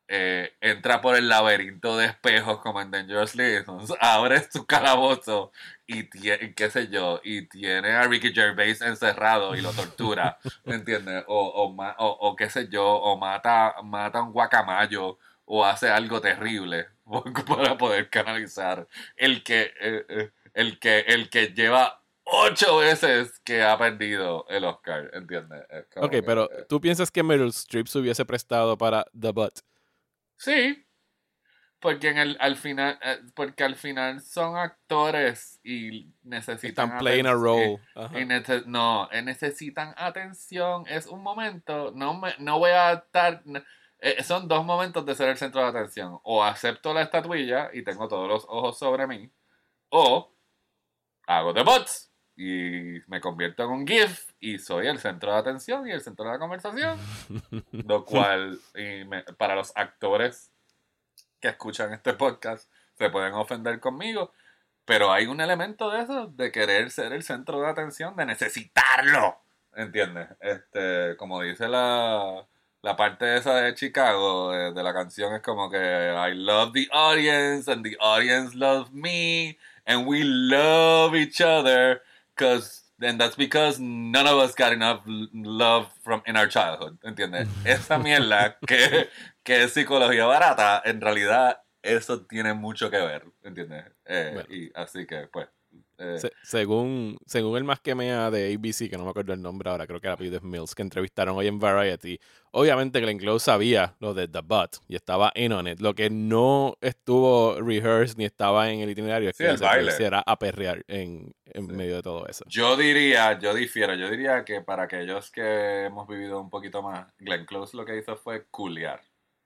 E: eh, entra por el laberinto de espejos como en Dangerous Liaisons, *laughs* abre su calabozo y tiene, qué sé yo, y tiene a Ricky Gervais encerrado y lo tortura, *laughs* ¿entiendes? O, o, ma- o, o qué sé yo, o mata, mata a un guacamayo o hace algo terrible *laughs* para poder canalizar el que, eh, eh, el que, el que lleva ocho veces que ha perdido el Oscar, ¿entiendes?
D: Ok,
E: que,
D: pero
E: eh,
D: ¿tú piensas que Meryl Streep se hubiese prestado para The Butt?
E: Sí, porque en el, al final, eh, porque al final son actores y necesitan
D: Están playing a role.
E: nece- no, necesitan atención. Es un momento, no me, no voy a estar. eh, son dos momentos de ser el centro de atención. O acepto la estatuilla y tengo todos los ojos sobre mí, o hago the bots y me convierto en un GIF y soy el centro de atención y el centro de la conversación. *laughs* Lo cual, y me- para los actores que escuchan este podcast se pueden ofender conmigo, pero hay un elemento de eso, de querer ser el centro de atención, de necesitarlo, ¿entiendes? Este, como dice la, la parte esa de Chicago, de, de la canción, es como que I love the audience and the audience loves me and we love each other because and that's because none of us got enough love from in our childhood, ¿entiendes? *laughs* Esa mierda que, que es psicología barata, en realidad eso tiene mucho que ver, ¿entiendes? Eh,
D: Bueno.
E: Y así que, pues, eh,
D: Se- según, según el más que mea de ABC, que no me acuerdo el nombre ahora, creo que apellido es Mills, que entrevistaron hoy en Variety. Obviamente Glenn Close sabía lo de The Butt y estaba in on it. Lo que no estuvo rehearsed ni estaba en el itinerario es
E: Sí,
D: que
E: el
D: se pusiera a perrear en, en
E: Sí.
D: medio de todo eso.
E: Yo diría, yo difiero, yo diría que para aquellos que hemos vivido un poquito más, Glenn Close lo que hizo fue culiar.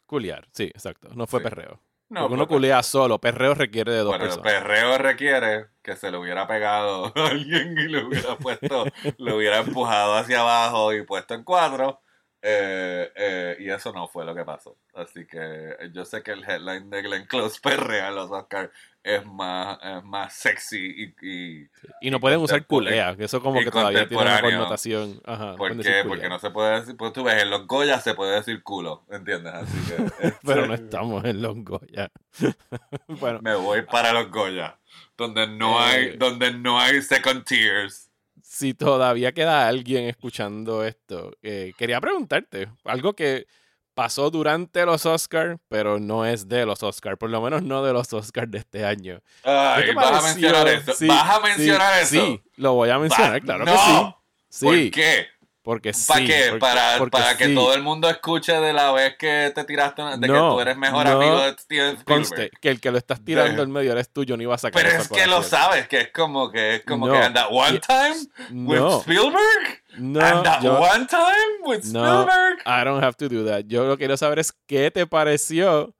D: Culear, sí, exacto. No fue
E: Sí.
D: perreo.
E: No,
D: Porque uno
E: porque-
D: culea solo, perreo requiere de dos
E: Bueno,
D: personas.
E: perreo requiere que se le hubiera pegado a *laughs* alguien y le hubiera puesto, le hubiera empujado hacia abajo y puesto en cuatro. Eh, eh, y eso no fue lo que pasó. Así que yo sé que el headline de Glenn Close *laughs* perrea en los Oscars es más, es más sexy y, y
D: Y no pueden usar culea, que eso como que todavía tiene una connotación. Ajá,
E: ¿por qué? Porque no se puede decir, pues tú ves, en los Goya se puede decir culo, ¿entiendes? Así que *laughs*
D: Pero no
E: este,
D: estamos en los Goya. *laughs* bueno,
E: me voy para los Goya, donde no
D: Eh.
E: hay, donde no hay second tiers.
D: Si todavía queda alguien escuchando esto, eh, quería preguntarte algo que pasó durante los Oscars, pero no es de los Oscars, por lo menos no de los Oscars de este año. ¿Qué
E: Ay, vas a mencionar eso.
D: Sí,
E: vas a
D: sí,
E: mencionar eso.
D: Sí, lo voy a mencionar,
E: Va-
D: claro
E: no.
D: que sí. Sí,
E: ¿Por qué?
D: Porque sí.
E: ¿Para qué?
D: porque-
E: para
D: porque
E: para que
D: sí.
E: todo el mundo escuche de la vez que te tiraste, de que tú eres mejor
D: no.
E: amigo de Steven Spielberg.
D: Conste que el que lo estás tirando en medio eres tú, yo no iba a sacar
E: Pero es que lo sabes, que es como que es como
D: No.
E: que and that one time with Spielberg,
D: no,
E: and that
D: yo-
E: one time with
D: No.
E: Spielberg.
D: I don't have to do that. Yo lo que quiero saber es qué te pareció,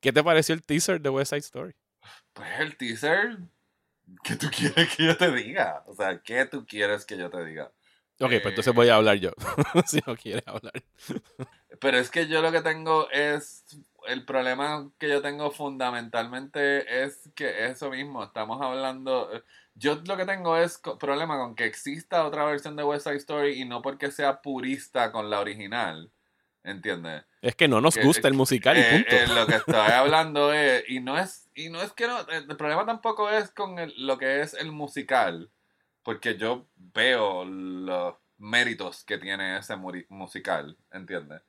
D: qué te pareció el teaser de West Side Story.
E: Pues el teaser, ¿qué tú quieres que yo te diga? O sea, ¿qué tú quieres que yo te diga?
D: Ok, pues
E: Eh,
D: entonces voy a hablar yo, *laughs* si no quieres hablar.
E: Pero es que yo lo que tengo es. El problema que yo tengo fundamentalmente es que eso mismo, estamos hablando. Yo lo que tengo es problema con que exista otra versión de West Side Story y no porque sea purista con la original. ¿Entiendes?
D: Es que no nos
E: Que-
D: gusta el musical y
E: Eh,
D: punto.
E: eh, lo que *laughs* estoy hablando es. Y no es. Y no es que no. El problema tampoco es con el- lo que es el musical. Porque yo veo los méritos que tiene ese musical. ¿Entiendes?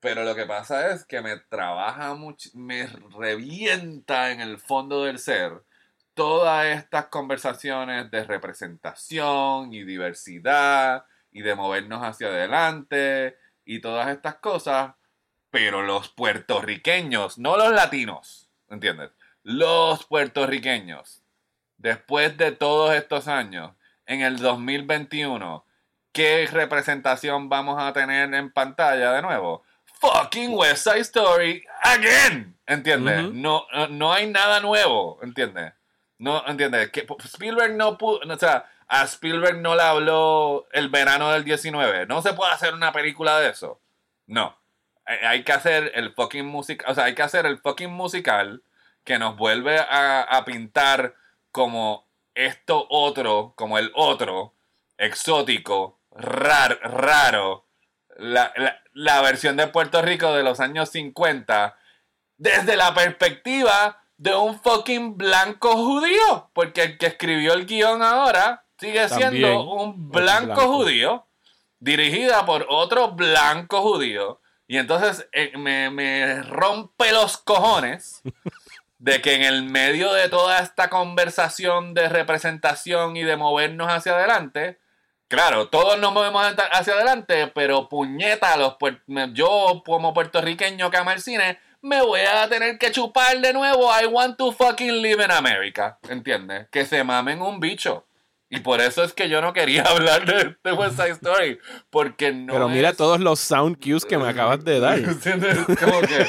E: Pero lo que pasa es que me trabaja mucho, me revienta en el fondo del ser todas estas conversaciones de representación y diversidad y de movernos hacia adelante y todas estas cosas, pero los puertorriqueños, no los latinos, ¿entiendes? Los puertorriqueños, después de todos estos años, en el 2021, ¿qué representación vamos a tener en pantalla de nuevo? Fucking West Side Story again, ¿entiendes? No, no- no hay nada nuevo, ¿entiendes? No, ¿entiendes? Que Spielberg no pudo, o sea, a Spielberg no le habló el verano del 19. No se puede hacer una película de eso. No. Hay hay que hacer el fucking musical, o sea, hay que hacer el fucking musical que nos vuelve a, a pintar como esto otro, como el otro, exótico, rar- raro, la, la- la versión de Puerto Rico de los años 50, desde la perspectiva de un fucking blanco judío, porque el que escribió el guion ahora sigue
D: También
E: siendo un blanco. judío, dirigida por otro blanco judío, y entonces eh, me, me rompe los cojones *laughs* de que en el medio de toda esta conversación de representación y de movernos hacia adelante, claro, todos nos movemos hacia adelante, pero puñeta, los yo como puertorriqueño que ama el cine, me voy a tener que chupar de nuevo I want to fucking live in America, ¿entiendes? Que se mamen un bicho. Y por eso es que yo no quería *laughs* hablar de, de West Side Story, porque no
D: Pero mira
E: es-
D: todos los sound cues que me acabas de dar. *laughs*
E: ¿Entiendes? Como que,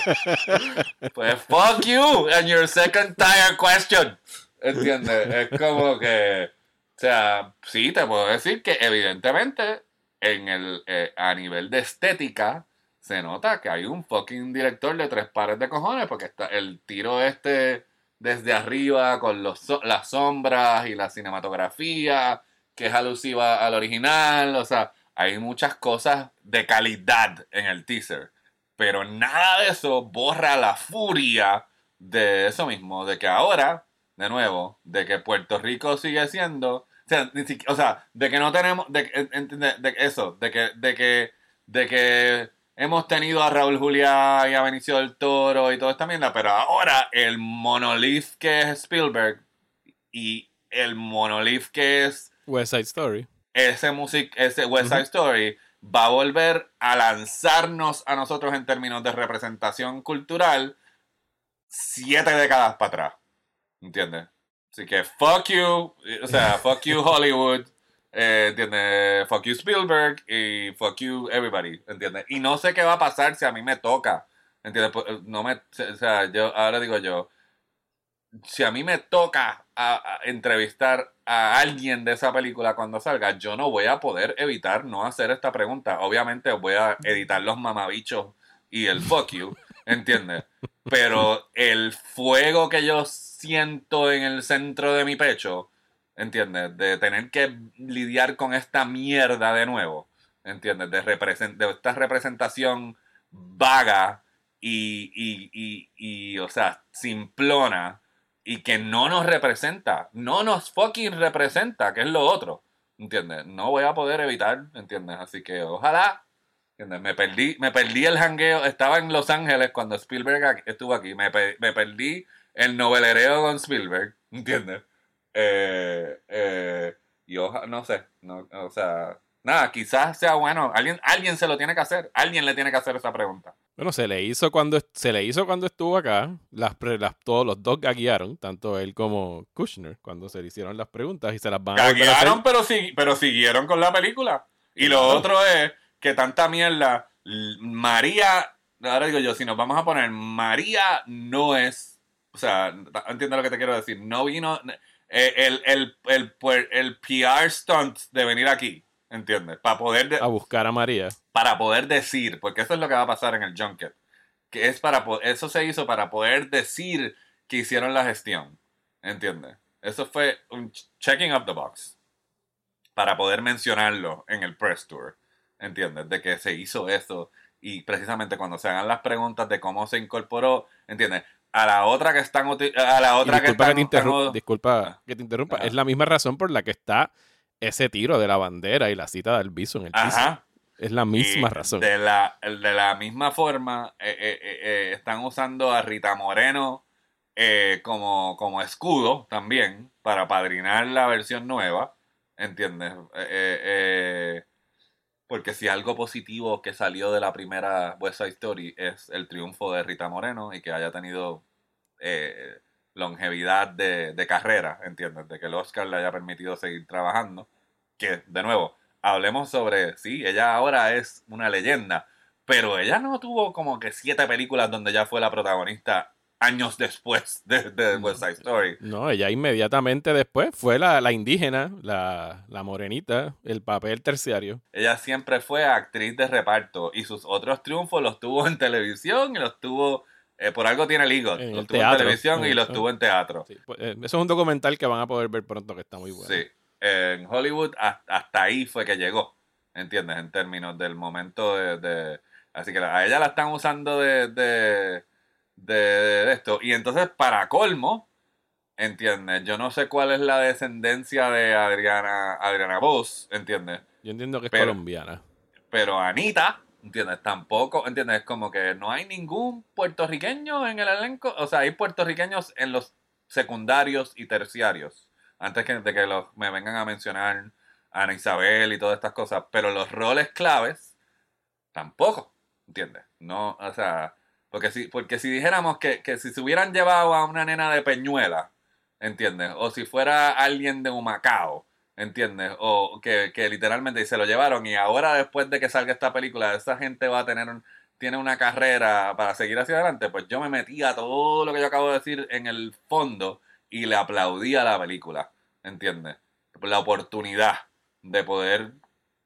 E: pues fuck you and your second tier question. ¿Entiendes? Es como que, o sea, sí te puedo decir que evidentemente en el, eh, a nivel de estética se nota que hay un fucking director de tres pares de cojones, porque está el tiro este desde arriba con los, las sombras y la cinematografía, que es alusiva al original, o sea, hay muchas cosas de calidad en el teaser, pero nada de eso borra la furia de eso mismo, de que ahora, de nuevo, de que Puerto Rico sigue siendo, o sea, ni siqui- o sea, de que no tenemos, de, en- de- de eso, de que, de que, de que hemos tenido a Raúl Juliá y a Benicio del Toro y toda esta mierda, pero ahora el monolith que es Spielberg y el monolith que es
D: West Side Story.
E: ese music, ese West Side Story va a volver a lanzarnos a nosotros en términos de representación cultural siete décadas para atrás. ¿Entiendes? Así que fuck you, o sea, fuck you *laughs* Hollywood, eh, ¿entiendes? Fuck you Spielberg y fuck you everybody, ¿entiendes? Y no sé qué va a pasar si a mí me toca, ¿entiendes? Pues, eh, No me, o sea, yo ahora digo yo, si a mí me toca entrevistar a alguien de esa película cuando salga, yo no voy a poder evitar no hacer esta pregunta. Obviamente voy a editar los mamabichos y el fuck you, ¿entiendes? Pero el fuego que yo siento en el centro de mi pecho, ¿entiendes? De tener que lidiar con esta mierda de nuevo, ¿entiendes? De, represent- de esta representación vaga y, y, y, y, o sea, simplona y que no nos representa, no nos fucking representa, que es lo otro, ¿entiendes? No voy a poder evitar, ¿entiendes? Así que ojalá. Me perdí, me perdí el jangueo, estaba en Los Ángeles cuando Spielberg estuvo aquí, me, me perdí el novelereo con Spielberg, ¿entiendes? Eh, eh, y ojalá, no sé, no, o sea, nada, quizás sea bueno, alguien, alguien se lo tiene que hacer, alguien le tiene que hacer esa pregunta.
D: Bueno, se le hizo cuando se le hizo cuando estuvo acá. Las, las- todos los dos gaguearon, tanto él como Kushner, cuando se le hicieron las preguntas y se las van a volver a
E: pero, sí, pero siguieron con la película. Y lo otro es que tanta mierda. María, ahora digo yo, si nos vamos a poner, María no es. O sea, entiendo lo que te quiero decir. No vino. Eh, el, el, el, puer- el PR stunt de venir aquí, ¿entiendes? Para poder, de-
D: a buscar a María.
E: para poder decir, porque eso es lo que va a pasar en el junket. Que es para eso se hizo para poder decir que hicieron la gestión. ¿Entiendes? Eso fue un ch- checking up the box. Para poder mencionarlo en el press tour. ¿Entiendes? De que se hizo eso. Y precisamente cuando se hagan las preguntas de cómo se incorporó, ¿entiendes? A la otra que están a la otra
D: disculpa que,
E: están,
D: te interrumpa, disculpa que te interrumpa. Es la misma razón por la que está ese tiro de la bandera y la cita del viso en el piso.
E: Ajá.
D: Es la misma
E: Y
D: razón.
E: De la, de la misma forma, eh, eh, eh, eh, están usando a Rita Moreno eh, como, como escudo también para padrinar la versión nueva. ¿Entiendes? Porque si algo positivo que salió de la primera West Story es el triunfo de Rita Moreno y que haya tenido eh, longevidad de, de carrera, ¿entiendes? De que el Oscar le haya permitido seguir trabajando. Que, de nuevo, hablemos sobre, sí, ella ahora es una leyenda, pero ella no tuvo como que siete películas donde ella fue la protagonista años después de, de West Side Story.
D: No, ella inmediatamente después fue la, la indígena, la, la morenita, el papel terciario.
E: Ella siempre fue actriz de reparto y sus otros triunfos los tuvo en televisión y los tuvo, eh, por algo tiene el
D: En
E: los
D: el
E: tuvo en
D: teatro,
E: televisión y
D: en-
E: los tuvo en teatro.
D: Sí, pues, eh, eso es un documental que van a poder ver pronto que está muy bueno.
E: Sí, en Hollywood has- hasta ahí fue que llegó, ¿entiendes? En términos del momento de... de- así que a ella la están usando de, de, de, de esto. Y entonces, para colmo, ¿entiendes? Yo no sé cuál es la descendencia de Adriana, Adriana Voss, ¿entiendes?
D: Yo entiendo que es
E: Pero-
D: colombiana.
E: Pero Anita, ¿entiendes? Tampoco, ¿entiendes? Como que no hay ningún puertorriqueño en el elenco. O sea, hay puertorriqueños en los secundarios y terciarios. Antes que, de que los, me vengan a mencionar Ana Isabel y todas estas cosas. Pero los roles claves, tampoco, ¿entiendes? No, o sea, porque si, porque si dijéramos que, que si se hubieran llevado a una nena de Peñuela, ¿entiendes? O si fuera alguien de Humacao, ¿entiendes? O que, que literalmente se lo llevaron y ahora después de que salga esta película, esa gente va a tener un- tiene una carrera para seguir hacia adelante, pues yo me metí a todo lo que yo acabo de decir en el fondo y le aplaudí a la película, ¿entiendes? La oportunidad de poder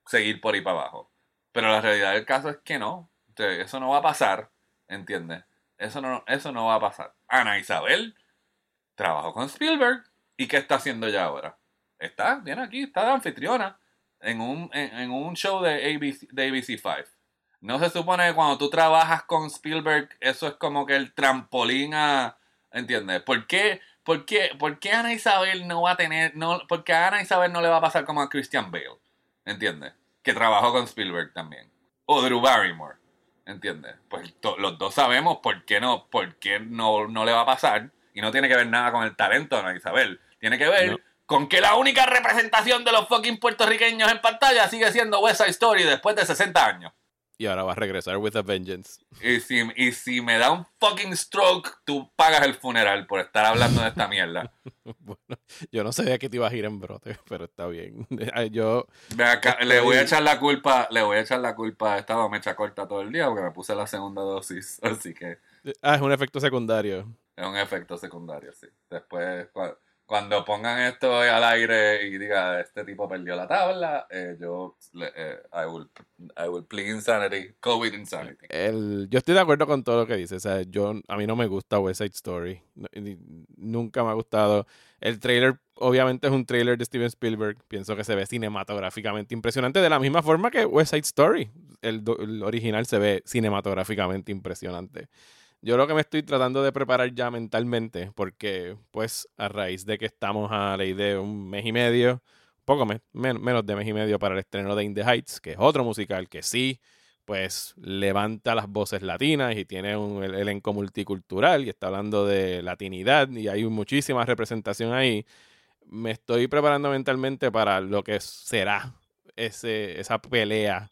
E: seguir por ahí para abajo. Pero la realidad del caso es que no, eso no va a pasar, ¿entiendes? Eso no, eso no va a pasar. Ana Isabel trabajó con Spielberg. ¿Y qué está haciendo ya ahora? Está, viene aquí, está de anfitriona en un, en, un show de ABC, de ABC5. No se supone que cuando tú trabajas con Spielberg, eso es como que el trampolín a. ¿Entiendes? ¿Por qué, por qué, por qué Ana Isabel no va a tener. No, porque Ana Isabel no le va a pasar como a Christian Bale? ¿Entiendes? Que trabajó con Spielberg también. O Drew Barrymore. ¿Entiendes? Pues to- los dos sabemos por qué no, por qué no, no le va a pasar. Y no tiene que ver nada con el talento de Ana Isabel. Tiene que ver
D: No.
E: con que la única representación de los fucking puertorriqueños en pantalla sigue siendo West Side Story después de 60 años.
D: Y ahora va a regresar with a vengeance.
E: Y si, y si me da un fucking stroke, tú pagas el funeral por estar hablando de esta mierda. *laughs*
D: Bueno, yo no sabía que te ibas a ir en brote, pero está bien. *laughs* Yo,
E: acá, le voy a echar la culpa, le voy a echar la culpa, he estado mecha corta todo el día porque me puse la segunda dosis, *laughs* así que
D: ah, es un efecto secundario.
E: es un efecto secundario, sí. Después, cuando pongan esto al aire y diga, este tipo perdió la tabla, eh, yo, eh, I, will, I will plead insanity, COVID insanity.
D: El, yo estoy de acuerdo con todo lo que dices. O sea, yo, a mí no me gusta West Side Story. No- Nunca me ha gustado. El trailer, obviamente, es un trailer de Steven Spielberg. Pienso que se ve cinematográficamente impresionante de la misma forma que West Side Story. El, el original se ve cinematográficamente impresionante. Yo lo que me estoy tratando de preparar ya mentalmente, porque pues a raíz de que estamos a la idea de un mes y medio, poco me- men- menos de mes y medio para el estreno de In Heights, que es otro musical que sí, pues levanta las voces latinas y tiene un el- elenco multicultural y está hablando de latinidad y hay muchísima representación ahí. Me estoy preparando mentalmente para lo que será ese, esa pelea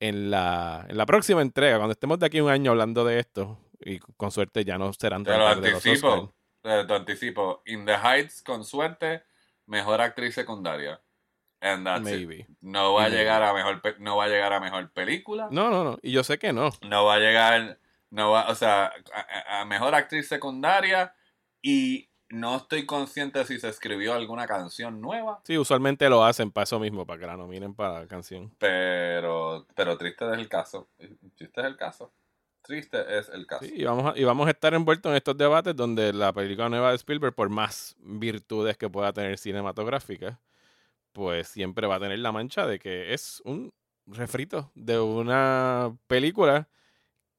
D: en la, en la próxima entrega, cuando estemos de aquí un año hablando de esto, y con suerte ya no serán
E: Te lo
D: tantas de los Oscar.
E: anticipo, te lo anticipo. In the Heights, con suerte, mejor actriz secundaria. And that's it.
D: Maybe.
E: No va a llegar a mejor pe- no va a llegar a mejor película.
D: No, no, no. Y yo sé que no.
E: No va a llegar, no va, o sea, a mejor actriz secundaria y no estoy consciente si se escribió alguna canción nueva,
D: Sí, usualmente lo hacen para eso mismo, para que la nominen para la canción.
E: pero pero triste es el caso. Triste es el caso. Triste es el caso.
D: Sí, y vamos, a, y vamos a estar envueltos en estos debates donde la película nueva de Spielberg, por más virtudes que pueda tener cinematográficas, pues siempre va a tener la mancha de que es un refrito de una película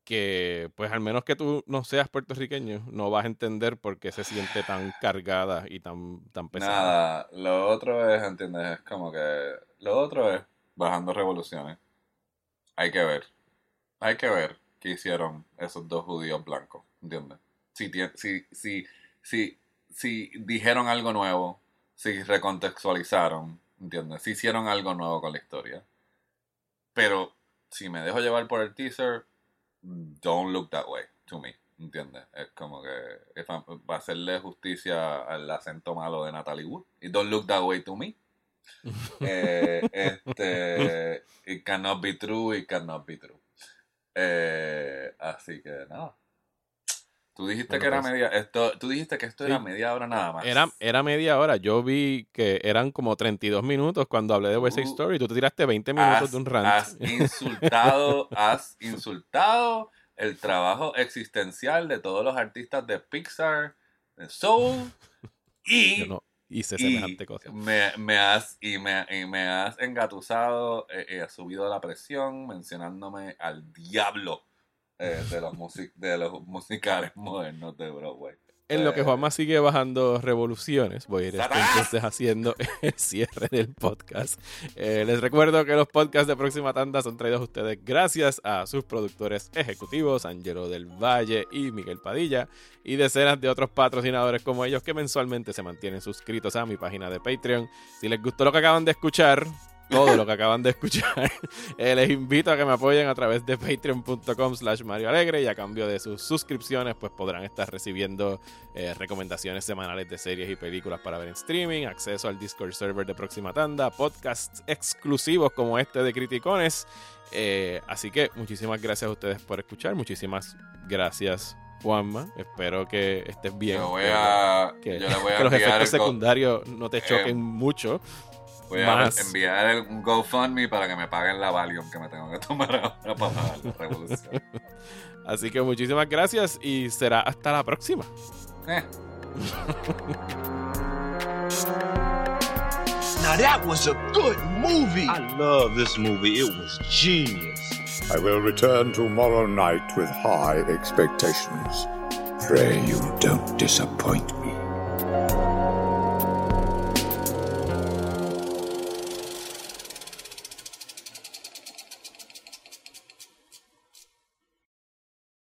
D: que, pues al menos que tú no seas puertorriqueño, no vas a entender por qué se siente tan cargada y tan, tan pesada.
E: Nada, lo otro es, ¿entiendes? Es como que lo otro es bajando revoluciones. Hay que ver. Hay que ver qué hicieron esos dos judíos blancos, ¿entiendes? Si, si, si, si, si dijeron algo nuevo, si recontextualizaron, ¿entiendes? Si hicieron algo nuevo con la historia. Pero si me dejo llevar por el teaser, don't look that way to me, ¿entiendes? Es como que va a hacerle justicia al acento malo de Natalie Wood. It don't look that way to me. *laughs* Eh, este, it cannot be true, it cannot be true. Eh, así que nada. Tú dijiste
D: Bueno,
E: que era
D: pues.
E: media, esto, tú dijiste que esto
D: Sí.
E: era media hora nada más.
D: Era, era media hora. Yo vi que eran como 32 minutos cuando hablé de West Side
E: Uh,
D: Story. Tú te tiraste 20 minutos
E: has,
D: de un rant.
E: has insultado, *laughs* has insultado el trabajo existencial de todos los artistas de Pixar, de Soul *laughs* y,
D: no hice
E: y
D: semejante cosa.
E: me, me has y me, y me has engatusado, eh, eh, has subido la presión mencionándome al diablo eh, de los music, de los musicales *laughs* modernos de Broadway.
D: En lo que
E: Eh,
D: Juanma sigue bajando revoluciones, voy a ir entonces haciendo *laughs* el cierre del podcast. Eh, les recuerdo que los podcasts de Próxima Tanda son traídos a ustedes gracias a sus productores ejecutivos, Angelo del Valle y Miguel Padilla, y decenas de otros patrocinadores como ellos que mensualmente se mantienen suscritos a mi página de Patreon. Si les gustó lo que acaban de escuchar, todo lo que acaban de escuchar, *laughs* eh, les invito a que me apoyen a través de patreon.com slash Mario Alegre y a cambio de sus suscripciones pues podrán estar recibiendo eh, recomendaciones semanales de series y películas para ver en streaming, acceso al Discord server de Próxima Tanda, podcasts exclusivos como este de Criticones. Eh, así que muchísimas gracias a ustedes por escuchar, muchísimas gracias Juanma, espero que estés bien.
E: yo, voy
D: que-
E: a,
D: que,
E: yo le voy a *laughs*
D: que los efectos secundarios no te
E: Eh,
D: choquen mucho.
E: Voy a
D: Más.
E: enviar un GoFundMe para que me paguen la Valium que me tengo que tomar *laughs* ahora para pagar la revolución. *laughs*
D: Así que muchísimas gracias y será hasta la próxima.
E: Eh. *laughs*
A: Now that was a good movie.
F: I love this movie. It was genius.
G: I will return tomorrow night with high expectations. Pray you don't disappoint me.